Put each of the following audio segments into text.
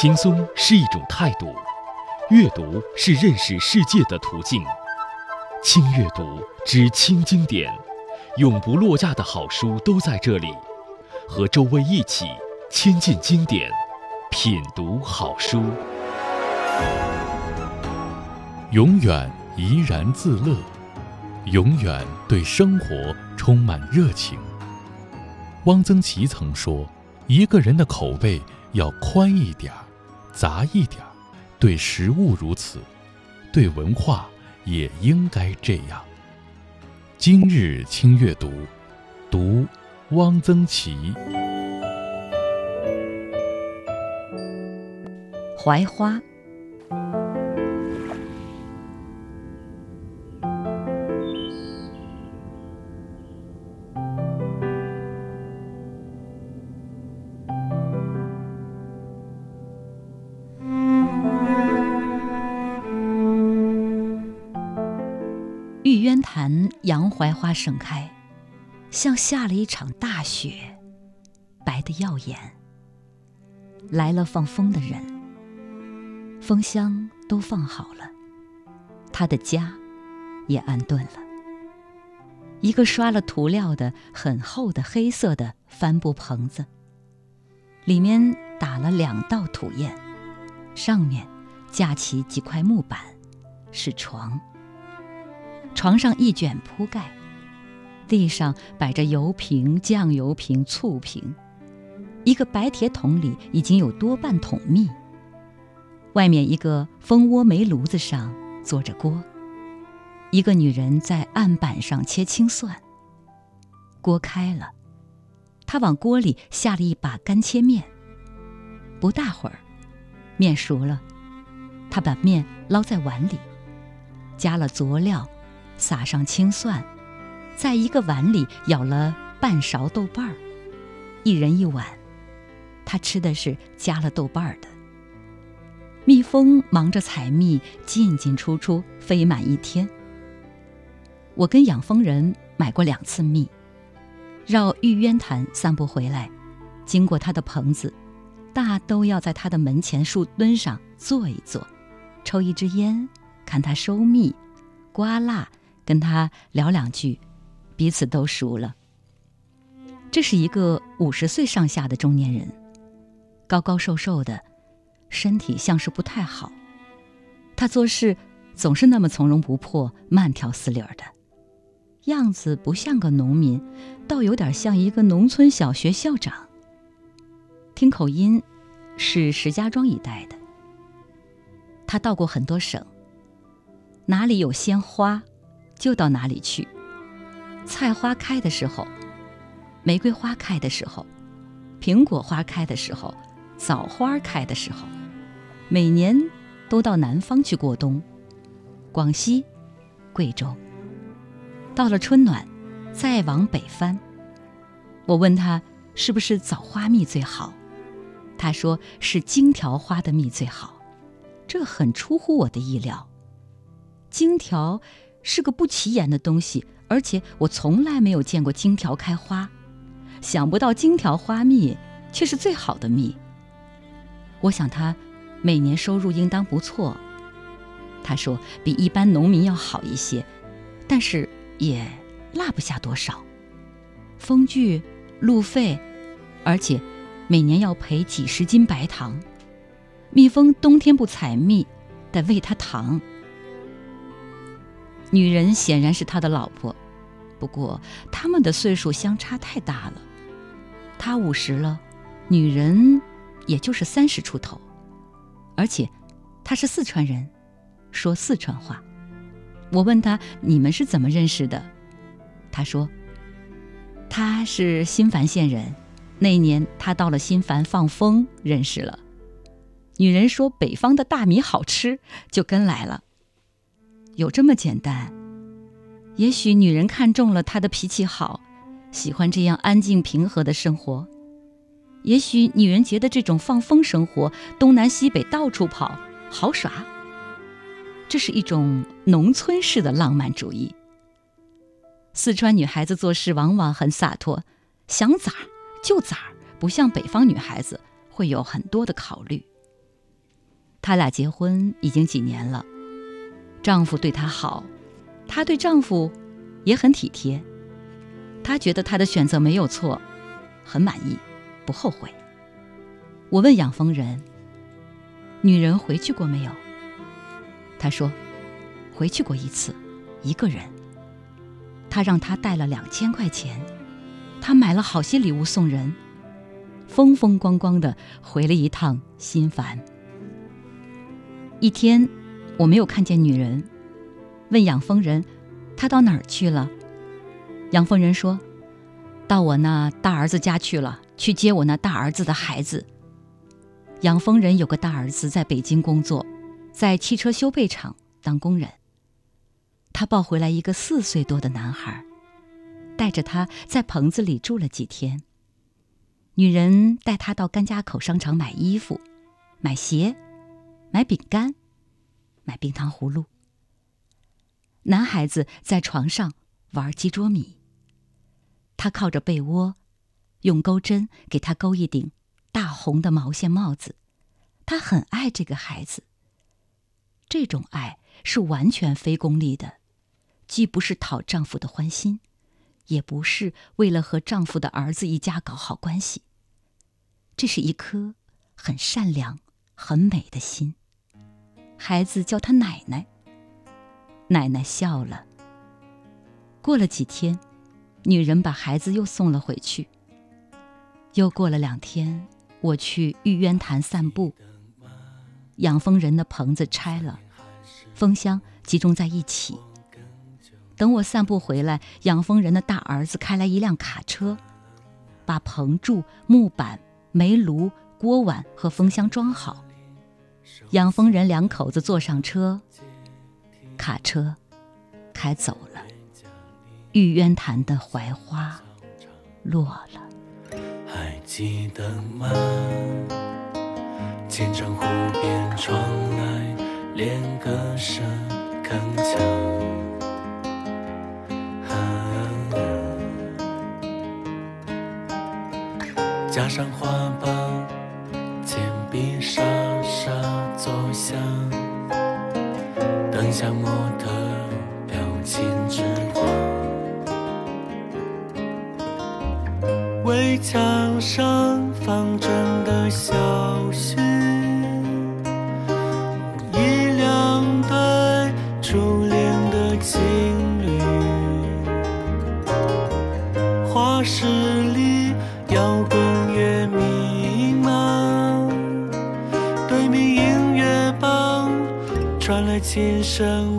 轻松是一种态度，阅读是认识世界的途径。轻阅读之轻经典，永不落架的好书都在这里。和周薇一起亲近经典，品读好书，永远怡然自乐，永远对生活充满热情。汪曾祺曾说：“一个人的口味要宽一点儿，杂一点儿，对食物如此，对文化也应该这样。”今日轻阅读，读。汪曾祺，槐花。花盛开。像下了一场大雪，白的耀眼。来了放风的人，风箱都放好了，他的家也安顿了。一个刷了涂料的很厚的黑色的帆布棚子，里面打了两道土堰，上面架起几块木板，是床。床上一卷铺盖。地上摆着油瓶、酱油瓶、醋瓶，一个白铁桶里已经有多半桶蜜。外面一个蜂窝煤炉子上坐着锅，一个女人在案板上切青蒜。锅开了，她往锅里下了一把干切面。不大会儿，面熟了，她把面捞在碗里，加了佐料，撒上青蒜。在一个碗里舀了半勺豆瓣儿，一人一碗。他吃的是加了豆瓣儿的。蜜蜂忙着采蜜，进进出出，飞满一天。我跟养蜂人买过两次蜜，绕玉渊潭散步回来，经过他的棚子，大都要在他的门前树墩上坐一坐，抽一支烟，看他收蜜，刮蜡，跟他聊两句。彼此都熟了。这是一个五十岁上下的中年人，高高瘦瘦的，身体像是不太好。他做事总是那么从容不迫、慢条斯理的，样子不像个农民，倒有点像一个农村小学校长。听口音，是石家庄一带的。他到过很多省，哪里有鲜花，就到哪里去。菜花开的时候，玫瑰花开的时候，苹果花开的时候，枣花开的时候，每年都到南方去过冬，广西、贵州。到了春暖，再往北翻。我问他是不是枣花蜜最好，他说是荆条花的蜜最好，这很出乎我的意料。荆条是个不起眼的东西。而且我从来没有见过荆条开花，想不到荆条花蜜却是最好的蜜。我想他每年收入应当不错，他说比一般农民要好一些，但是也落不下多少。风具、路费，而且每年要赔几十斤白糖。蜜蜂冬天不采蜜，得喂它糖。女人显然是他的老婆，不过他们的岁数相差太大了。他五十了，女人也就是三十出头，而且他是四川人，说四川话。我问他：“你们是怎么认识的？”他说：“他是新繁县人，那年他到了新繁放风，认识了。女人说北方的大米好吃，就跟来了。”有这么简单？也许女人看中了他的脾气好，喜欢这样安静平和的生活；也许女人觉得这种放风生活，东南西北到处跑好耍。这是一种农村式的浪漫主义。四川女孩子做事往往很洒脱，想咋就咋，不像北方女孩子会有很多的考虑。他俩结婚已经几年了，丈夫对她好，她对丈夫也很体贴。她觉得她的选择没有错，很满意，不后悔。我问养蜂人：“女人回去过没有？”他说：“回去过一次，一个人。他让他带了两千块钱，他买了好些礼物送人，风风光光的回了一趟心烦。一天，我没有看见女人，问养蜂人：“她到哪儿去了？”养蜂人说：“到我那大儿子家去了，去接我那大儿子的孩子。”养蜂人有个大儿子在北京工作。在汽车修配厂当工人，他抱回来一个四岁多的男孩，带着他在棚子里住了几天。女人带他到甘家口商场买衣服、买鞋、买饼干、买冰糖葫芦。男孩子在床上玩鸡啄米，他靠着被窝，用钩针给他钩一顶大红的毛线帽子。他很爱这个孩子。这种爱是完全非功利的，既不是讨丈夫的欢心，也不是为了和丈夫的儿子一家搞好关系。这是一颗很善良、很美的心。孩子叫他奶奶，奶奶笑了。过了几天，女人把孩子又送了回去。又过了两天，我去玉渊潭散步。养蜂人的棚子拆了，蜂箱集中在一起。等我散步回来，养蜂人的大儿子开来一辆卡车，把棚柱、木板、煤炉、锅碗和蜂箱装好。养蜂人两口子坐上车，卡车开走了。玉渊潭的槐花落了。还记得吗？千城湖边传来连歌声铿锵，情侣画室里，摇滚乐弥漫，对面音乐榜传来琴声。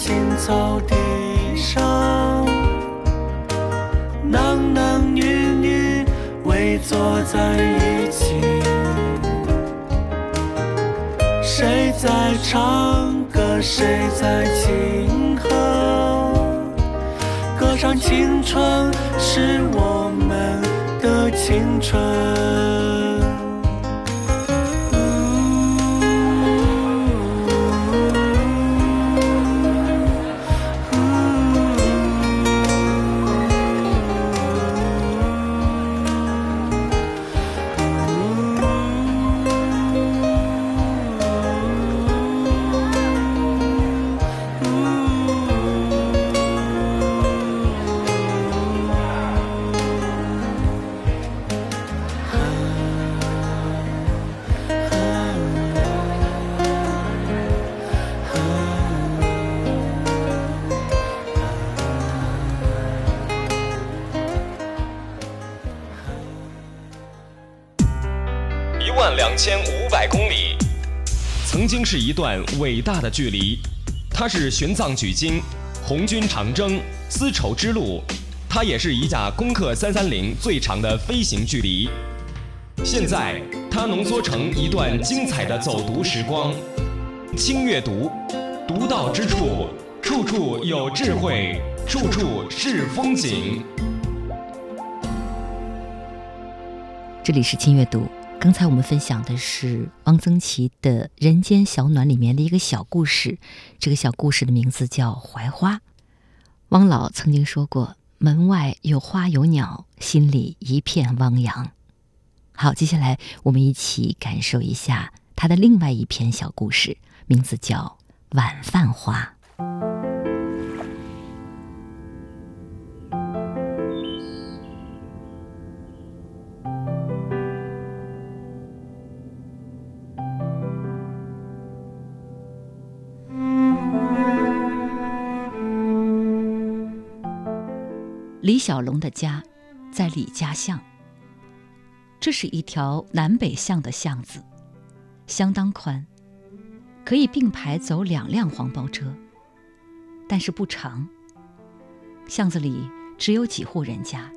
青草地上，男男女女围坐在一起，谁在唱歌？谁在轻和？歌唱青春，是我们的青春。是一段伟大的距离。它是玄奘取经、红军长征、丝绸之路，它也是一架攻克三三零最长的飞行距离。现在，它浓缩成一段精彩的走读时光。轻阅读，独到之处，处处有智慧，处处是风景。这里是轻阅读。刚才我们分享的是汪曾祺的《人间小暖》里面的一个小故事，这个小故事的名字叫《槐花》。汪老曾经说过：“门外有花有鸟，心里一片汪洋。”好，接下来我们一起感受一下他的另外一篇小故事，名字叫《晚饭花》。小龙的家在李家巷。这是一条南北向的巷子，相当宽，可以并排走两辆黄包车，但是不长。巷子里只有几户人家。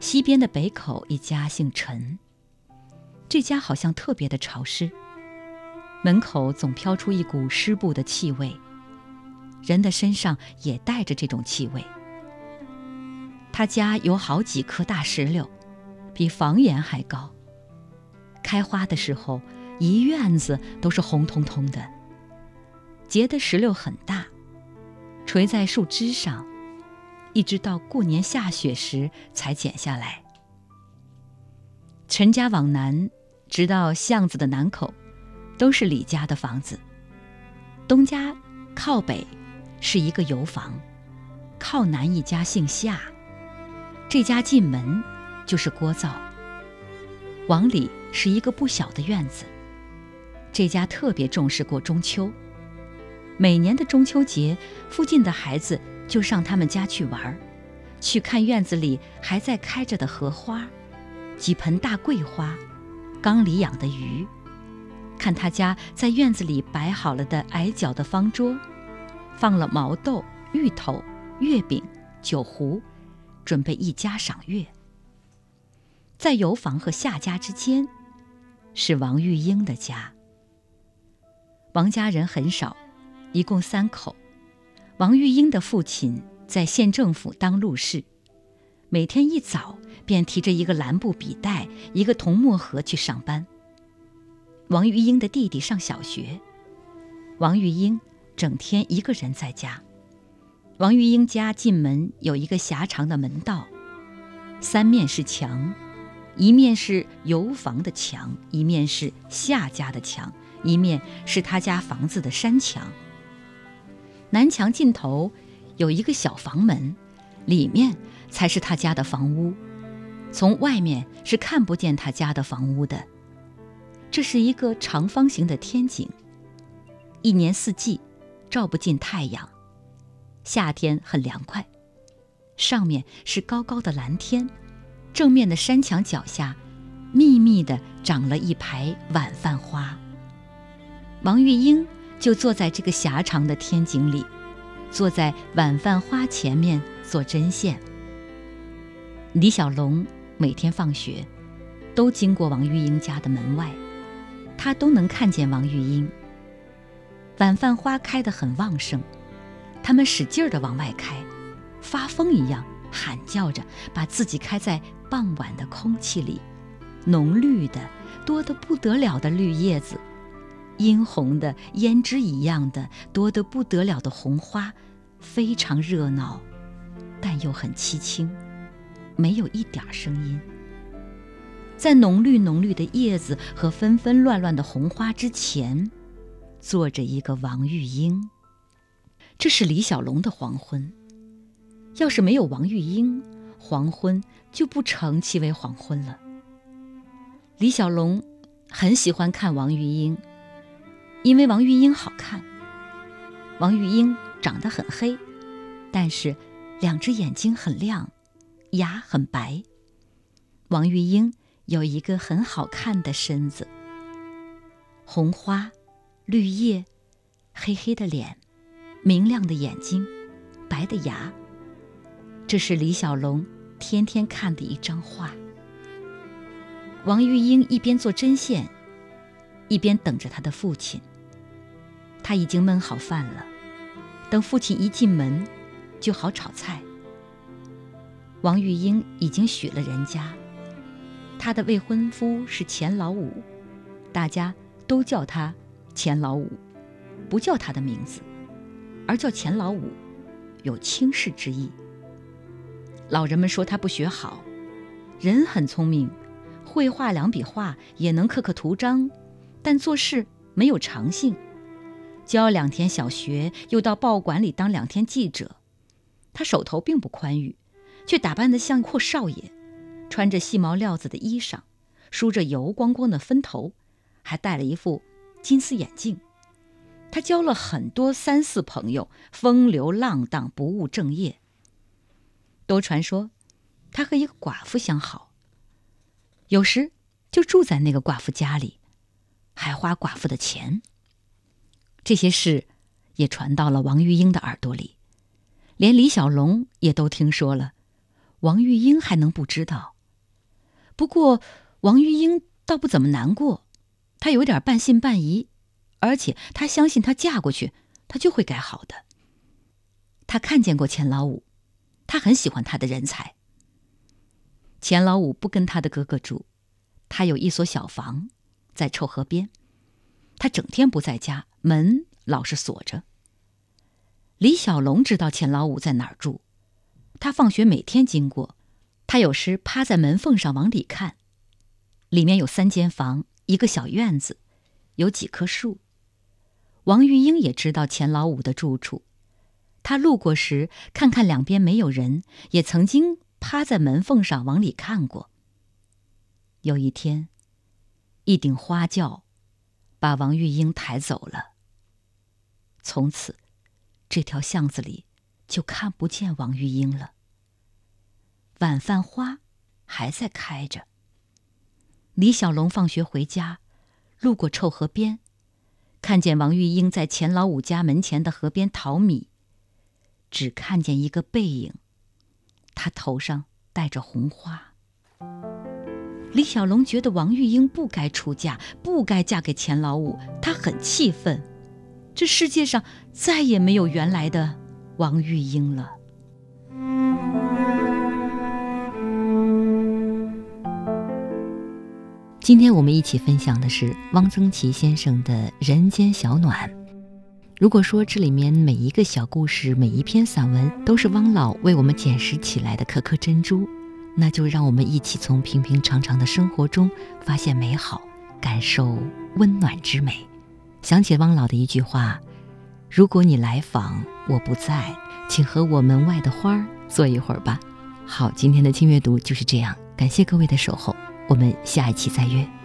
西边的北口一家姓陈，这家好像特别的潮湿，门口总飘出一股湿布的气味，人的身上也带着这种气味。他家有好几棵大石榴。比房檐还高。开花的时候，一院子都是红彤彤的。结的石榴很大，垂在树枝上，一直到过年下雪时才剪下来。陈家往南，直到巷子的南口，都是李家的房子。东家靠北是一个油房，靠南一家姓夏，这家进门。就是锅灶。往里是一个不小的院子。这家特别重视过中秋，每年的中秋节，附近的孩子就上他们家去玩儿去看院子里还在开着的荷花，几盆大桂花，缸里养的鱼，看他家在院子里摆好了的矮脚的方桌，放了毛豆、芋头、月饼、酒壶，准备一家赏月。在油房和夏家之间，是王玉英的家。王家人很少，一共三口。王玉英的父亲在县政府当路士，每天一早便提着一个蓝布笔袋、一个铜墨盒去上班。王玉英的弟弟上小学，王玉英整天一个人在家。王玉英家进门有一个狭长的门道，三面是墙。一面是油房的墙，一面是夏家的墙，一面是他家房子的山墙。南墙尽头有一个小房门，里面才是他家的房屋，从外面是看不见他家的房屋的。这是一个长方形的天井，一年四季照不进太阳，夏天很凉快，上面是高高的蓝天。正面的山墙脚下，密密地长了一排晚饭花。王玉英就坐在这个狭长的天井里，坐在晚饭花前面做针线。李小龙每天放学，都经过王玉英家的门外，他都能看见王玉英。晚饭花开得很旺盛，他们使劲儿地往外开，发疯一样喊叫着，把自己开在。傍晚的空气里，浓绿的、多得不得了的绿叶子，殷红的、胭脂一样的、多得不得了的红花，非常热闹，但又很凄清，没有一点声音。在浓绿浓绿的叶子和纷纷乱乱的红花之前，坐着一个王玉英。这是李小龙的黄昏。要是没有王玉英，黄昏。就不成其为黄昏了。李小龙很喜欢看王玉英，因为王玉英好看。王玉英长得很黑，但是两只眼睛很亮，牙很白。王玉英有一个很好看的身子，红花、绿叶、黑黑的脸、明亮的眼睛、白的牙。这是李小龙天天看的一张画。王玉英一边做针线，一边等着他的父亲。他已经焖好饭了，等父亲一进门，就好炒菜。王玉英已经许了人家，她的未婚夫是钱老五，大家都叫他钱老五，不叫他的名字，而叫钱老五，有轻视之意。老人们说他不学好，人很聪明，会画两笔画，也能刻刻图章，但做事没有长性。教两天小学，又到报馆里当两天记者，他手头并不宽裕，却打扮得像阔少爷，穿着细毛料子的衣裳，梳着油光光的分头，还戴了一副金丝眼镜。他交了很多三四朋友，风流浪荡，不务正业。都传说，他和一个寡妇相好，有时就住在那个寡妇家里，还花寡妇的钱。这些事也传到了王玉英的耳朵里，连李小龙也都听说了。王玉英还能不知道？不过王玉英倒不怎么难过，她有点半信半疑，而且她相信她嫁过去，她就会改好的。她看见过钱老五，她很喜欢他的人才。钱老五不跟他的哥哥住，他有一所小房，在臭河边。他整天不在家，门老是锁着。李小龙知道钱老五在哪儿住，他放学每天经过，他有时趴在门缝上往里看。里面有三间房，一个小院子，有几棵树。王玉英也知道钱老五的住处，他路过时看看两边没有人，也曾经趴在门缝上往里看过。有一天，一顶花轿。把王玉英抬走了。从此，这条巷子里就看不见王玉英了。晚饭花还在开着。李小龙放学回家，路过臭河边，看见王玉英在钱老五家门前的河边淘米，只看见一个背影，他头上戴着红花。李小龙觉得王玉英不该出嫁，不该嫁给钱老五，他很气愤。这世界上再也没有原来的王玉英了。今天我们一起分享的是汪曾祺先生的《人间小暖》。如果说这里面每一个小故事、每一篇散文都是汪老为我们捡拾起来的颗颗珍珠。那就让我们一起从平平常常的生活中发现美好，感受温暖之美。想起汪老的一句话：“如果你来访，我不在，请和我门外的花儿坐一会儿吧。”好，今天的轻阅读就是这样，感谢各位的守候，我们下一期再约。